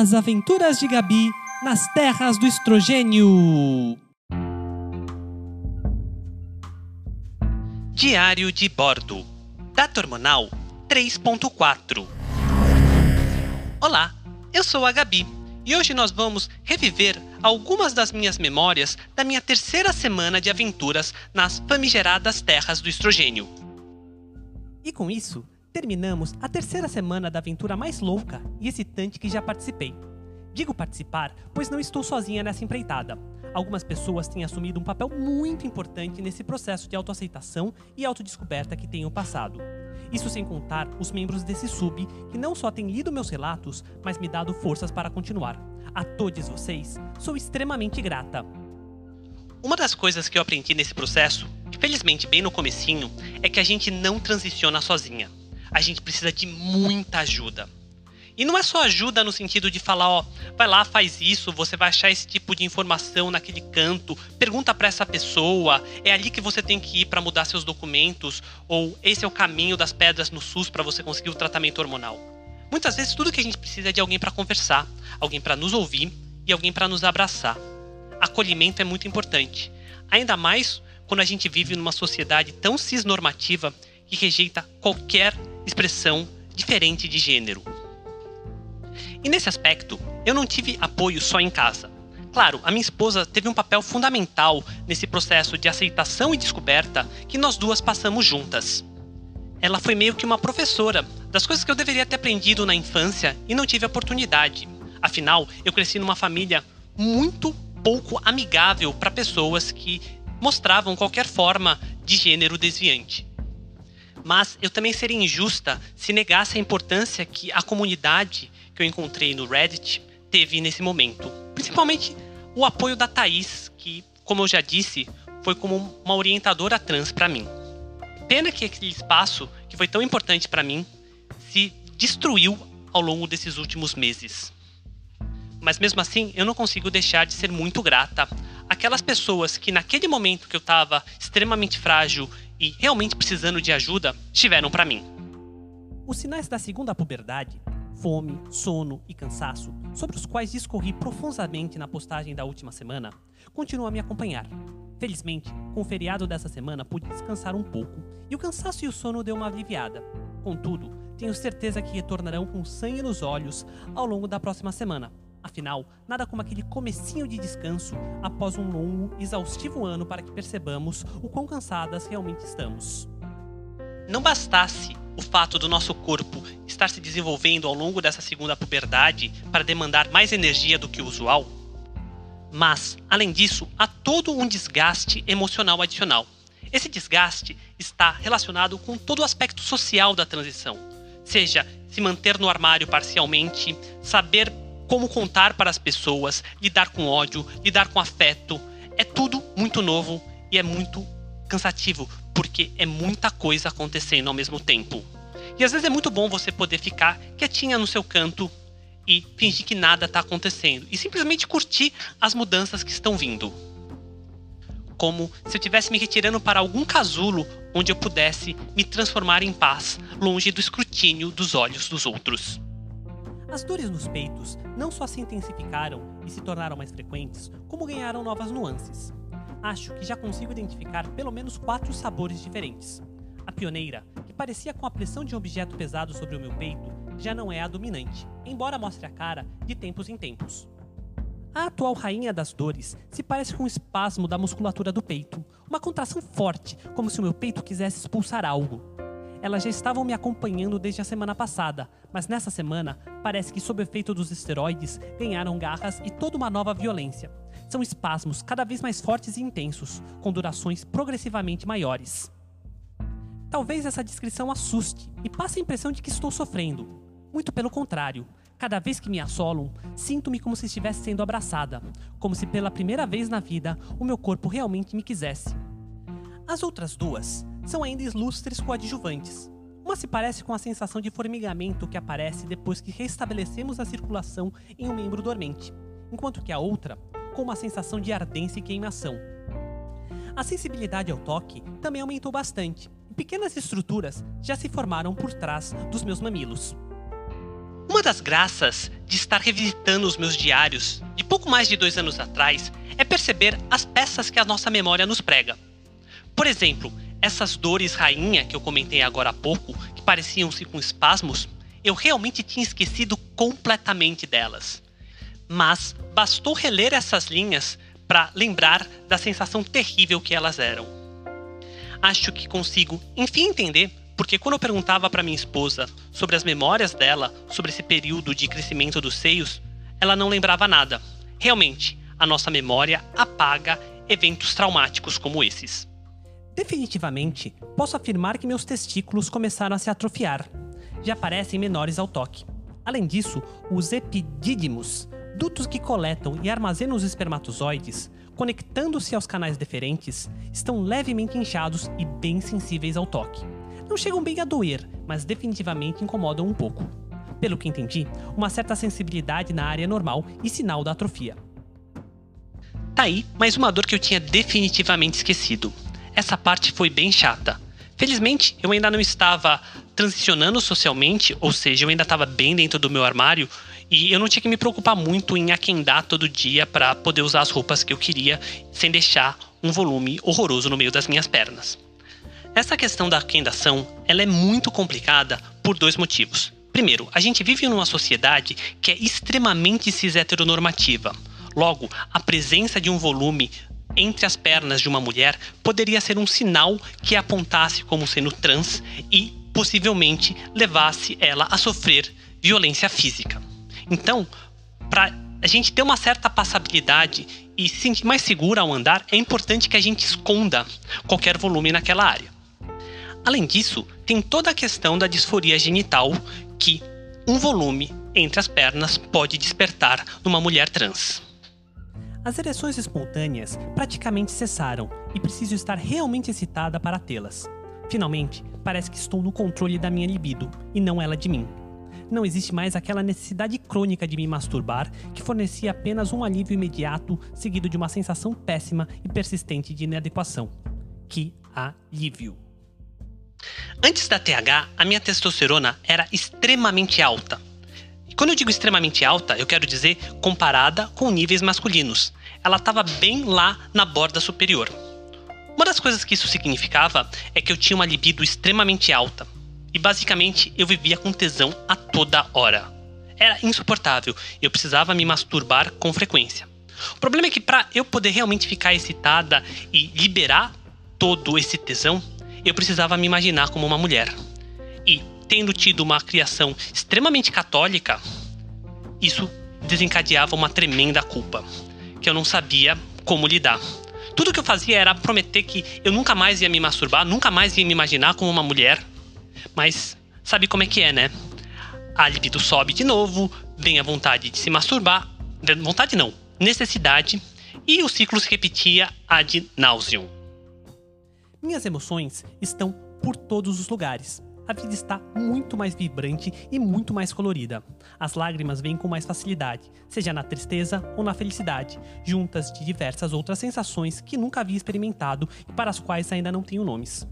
As Aventuras de Gabi nas Terras do Estrogênio. Diário de Bordo. Data hormonal 3.4. Olá, eu sou a Gabi e hoje nós vamos reviver algumas das minhas memórias da minha terceira semana de aventuras nas famigeradas terras do estrogênio. E com isso, terminamos a terceira semana da aventura mais louca e excitante que já participei. Digo participar, pois não estou sozinha nessa empreitada. Algumas pessoas têm assumido um papel muito importante nesse processo de autoaceitação e autodescoberta que tenho passado. Isso sem contar os membros desse sub, que não só têm lido meus relatos, mas me dado forças para continuar. A todos vocês, sou extremamente grata. Uma das coisas que eu aprendi nesse processo, felizmente bem no comecinho, é que a gente não transiciona sozinha. A gente precisa de muita ajuda. E não é só ajuda no sentido de falar, ó, vai lá, faz isso, você vai achar esse tipo de informação naquele canto, pergunta para essa pessoa, é ali que você tem que ir para mudar seus documentos, ou esse é o caminho das pedras no SUS para você conseguir o tratamento hormonal. Muitas vezes tudo que a gente precisa é de alguém para conversar, alguém para nos ouvir e alguém para nos abraçar. Acolhimento é muito importante, ainda mais quando a gente vive numa sociedade tão cisnormativa que rejeita qualquer expressão diferente de gênero. E nesse aspecto, eu não tive apoio só em casa. Claro, a minha esposa teve um papel fundamental nesse processo de aceitação e descoberta que nós duas passamos juntas. Ela foi meio que uma professora das coisas que eu deveria ter aprendido na infância e não tive oportunidade. Afinal, eu cresci numa família muito pouco amigável para pessoas que mostravam qualquer forma de gênero desviante. Mas eu também seria injusta se negasse a importância que a comunidade que eu encontrei no Reddit teve nesse momento. Principalmente o apoio da Thaís, que, como eu já disse, foi como uma orientadora trans para mim. Pena que aquele espaço, que foi tão importante para mim, se destruiu ao longo desses últimos meses. Mas mesmo assim, eu não consigo deixar de ser muito grata àquelas pessoas que naquele momento que eu estava extremamente frágil e realmente precisando de ajuda, estiveram para mim. Os sinais da segunda puberdade fome, sono e cansaço, sobre os quais discorri profundamente na postagem da última semana, continuam a me acompanhar. Felizmente, com o feriado dessa semana pude descansar um pouco e o cansaço e o sono deu uma aliviada. Contudo, tenho certeza que retornarão com sangue nos olhos ao longo da próxima semana. Afinal, nada como aquele comecinho de descanso após um longo, exaustivo ano para que percebamos o quão cansadas realmente estamos. Não bastasse o fato do nosso corpo estar se desenvolvendo ao longo dessa segunda puberdade para demandar mais energia do que o usual, mas, além disso, há todo um desgaste emocional adicional. Esse desgaste está relacionado com todo o aspecto social da transição, seja se manter no armário parcialmente, saber como contar para as pessoas, lidar com ódio, lidar com afeto. É tudo muito novo e é muito cansativo, porque é muita coisa acontecendo ao mesmo tempo. E às vezes é muito bom você poder ficar quietinha no seu canto e fingir que nada está acontecendo e simplesmente curtir as mudanças que estão vindo. Como se eu estivesse me retirando para algum casulo onde eu pudesse me transformar em paz, longe do escrutínio dos olhos dos outros. As dores nos peitos não só se intensificaram e se tornaram mais frequentes, como ganharam novas nuances. Acho que já consigo identificar pelo menos quatro sabores diferentes. A pioneira, que parecia com a pressão de um objeto pesado sobre o meu peito, já não é a dominante, embora mostre a cara de tempos em tempos. A atual rainha das dores se parece com um espasmo da musculatura do peito, uma contração forte, como se o meu peito quisesse expulsar algo. Elas já estavam me acompanhando desde a semana passada, mas nessa semana parece que, sob o efeito dos esteroides, ganharam garras e toda uma nova violência. São espasmos cada vez mais fortes e intensos, com durações progressivamente maiores. Talvez essa descrição assuste e passe a impressão de que estou sofrendo. Muito pelo contrário, cada vez que me assolam, sinto-me como se estivesse sendo abraçada, como se pela primeira vez na vida o meu corpo realmente me quisesse. As outras duas são ainda ilustres coadjuvantes. Uma se parece com a sensação de formigamento que aparece depois que restabelecemos a circulação em um membro dormente, enquanto que a outra com uma sensação de ardência e queimação. A sensibilidade ao toque também aumentou bastante, pequenas estruturas já se formaram por trás dos meus mamilos. Uma das graças de estar revisitando os meus diários de pouco mais de dois anos atrás é perceber as peças que a nossa memória nos prega. Por exemplo, essas dores rainha que eu comentei agora há pouco, que pareciam-se com espasmos, eu realmente tinha esquecido completamente delas. Mas bastou reler essas linhas para lembrar da sensação terrível que elas eram. Acho que consigo, enfim, entender porque quando eu perguntava para minha esposa sobre as memórias dela sobre esse período de crescimento dos seios, ela não lembrava nada. Realmente, a nossa memória apaga eventos traumáticos como esses. Definitivamente, posso afirmar que meus testículos começaram a se atrofiar. Já parecem menores ao toque. Além disso, os epidídimos, dutos que coletam e armazenam os espermatozoides, conectando-se aos canais deferentes, estão levemente inchados e bem sensíveis ao toque. Não chegam bem a doer, mas definitivamente incomodam um pouco. Pelo que entendi, uma certa sensibilidade na área normal e sinal da atrofia. Tá aí mais uma dor que eu tinha definitivamente esquecido essa parte foi bem chata. Felizmente, eu ainda não estava transicionando socialmente, ou seja, eu ainda estava bem dentro do meu armário e eu não tinha que me preocupar muito em aquendar todo dia para poder usar as roupas que eu queria sem deixar um volume horroroso no meio das minhas pernas. Essa questão da aquendação, ela é muito complicada por dois motivos. Primeiro, a gente vive numa sociedade que é extremamente cis heteronormativa. Logo, a presença de um volume entre as pernas de uma mulher poderia ser um sinal que apontasse como sendo trans e possivelmente levasse ela a sofrer violência física. Então, para a gente ter uma certa passabilidade e se sentir mais segura ao andar, é importante que a gente esconda qualquer volume naquela área. Além disso, tem toda a questão da disforia genital que um volume entre as pernas pode despertar numa mulher trans. As ereções espontâneas praticamente cessaram e preciso estar realmente excitada para tê-las. Finalmente, parece que estou no controle da minha libido e não ela de mim. Não existe mais aquela necessidade crônica de me masturbar que fornecia apenas um alívio imediato seguido de uma sensação péssima e persistente de inadequação. Que alívio! Antes da TH, a minha testosterona era extremamente alta quando eu digo extremamente alta, eu quero dizer comparada com níveis masculinos. Ela estava bem lá na borda superior. Uma das coisas que isso significava é que eu tinha uma libido extremamente alta. E basicamente eu vivia com tesão a toda hora. Era insuportável, eu precisava me masturbar com frequência. O problema é que para eu poder realmente ficar excitada e liberar todo esse tesão, eu precisava me imaginar como uma mulher. E tendo tido uma criação extremamente católica, isso desencadeava uma tremenda culpa, que eu não sabia como lidar. Tudo que eu fazia era prometer que eu nunca mais ia me masturbar, nunca mais ia me imaginar como uma mulher. Mas sabe como é que é, né? A libido sobe de novo, vem a vontade de se masturbar, vontade não, necessidade, e o ciclo se repetia ad nauseum. Minhas emoções estão por todos os lugares a vida está muito mais vibrante e muito mais colorida. As lágrimas vêm com mais facilidade, seja na tristeza ou na felicidade, juntas de diversas outras sensações que nunca havia experimentado e para as quais ainda não tenho nomes.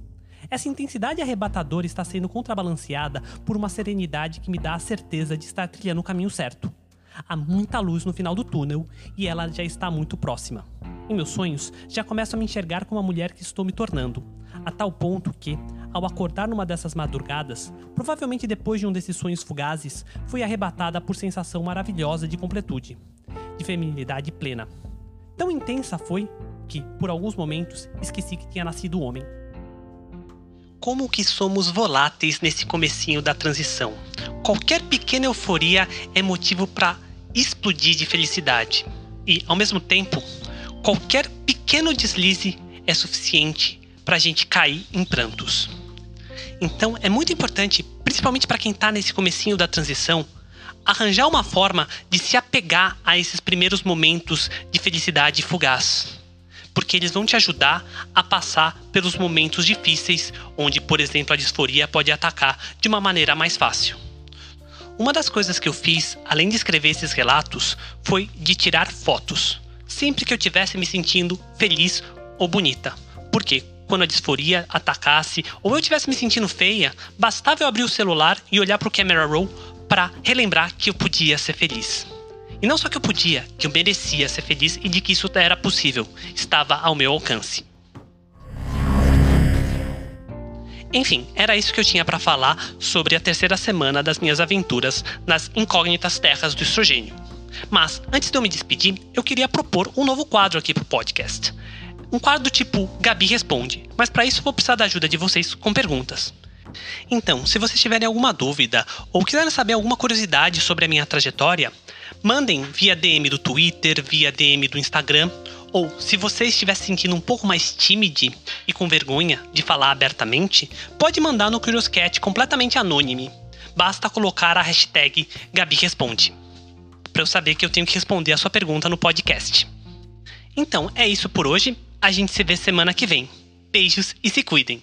Essa intensidade arrebatadora está sendo contrabalanceada por uma serenidade que me dá a certeza de estar trilhando o caminho certo. Há muita luz no final do túnel e ela já está muito próxima. Em meus sonhos, já começo a me enxergar como a mulher que estou me tornando, a tal ponto que, ao acordar numa dessas madrugadas, provavelmente depois de um desses sonhos fugazes, fui arrebatada por sensação maravilhosa de completude, de feminilidade plena. Tão intensa foi que, por alguns momentos, esqueci que tinha nascido homem. Como que somos voláteis nesse comecinho da transição. Qualquer pequena euforia é motivo para explodir de felicidade. E, ao mesmo tempo, qualquer pequeno deslize é suficiente para a gente cair em prantos. Então é muito importante, principalmente para quem está nesse comecinho da transição, arranjar uma forma de se apegar a esses primeiros momentos de felicidade fugaz. Porque eles vão te ajudar a passar pelos momentos difíceis, onde, por exemplo, a disforia pode atacar de uma maneira mais fácil. Uma das coisas que eu fiz, além de escrever esses relatos, foi de tirar fotos, sempre que eu estivesse me sentindo feliz ou bonita. Porque quando a disforia atacasse ou eu estivesse me sentindo feia, bastava eu abrir o celular e olhar para o camera roll para relembrar que eu podia ser feliz. E não só que eu podia, que eu merecia ser feliz e de que isso era possível, estava ao meu alcance. Enfim, era isso que eu tinha para falar sobre a terceira semana das minhas aventuras nas incógnitas terras do estrogênio. Mas, antes de eu me despedir, eu queria propor um novo quadro aqui pro podcast. Um quadro tipo Gabi Responde, mas para isso vou precisar da ajuda de vocês com perguntas. Então, se vocês tiverem alguma dúvida ou quiserem saber alguma curiosidade sobre a minha trajetória, mandem via DM do Twitter, via DM do Instagram, ou se você estiver se sentindo um pouco mais tímido e com vergonha de falar abertamente, pode mandar no Curioscat completamente anônimo. Basta colocar a hashtag Gabi Responde, para eu saber que eu tenho que responder a sua pergunta no podcast. Então, é isso por hoje. A gente se vê semana que vem. Beijos e se cuidem.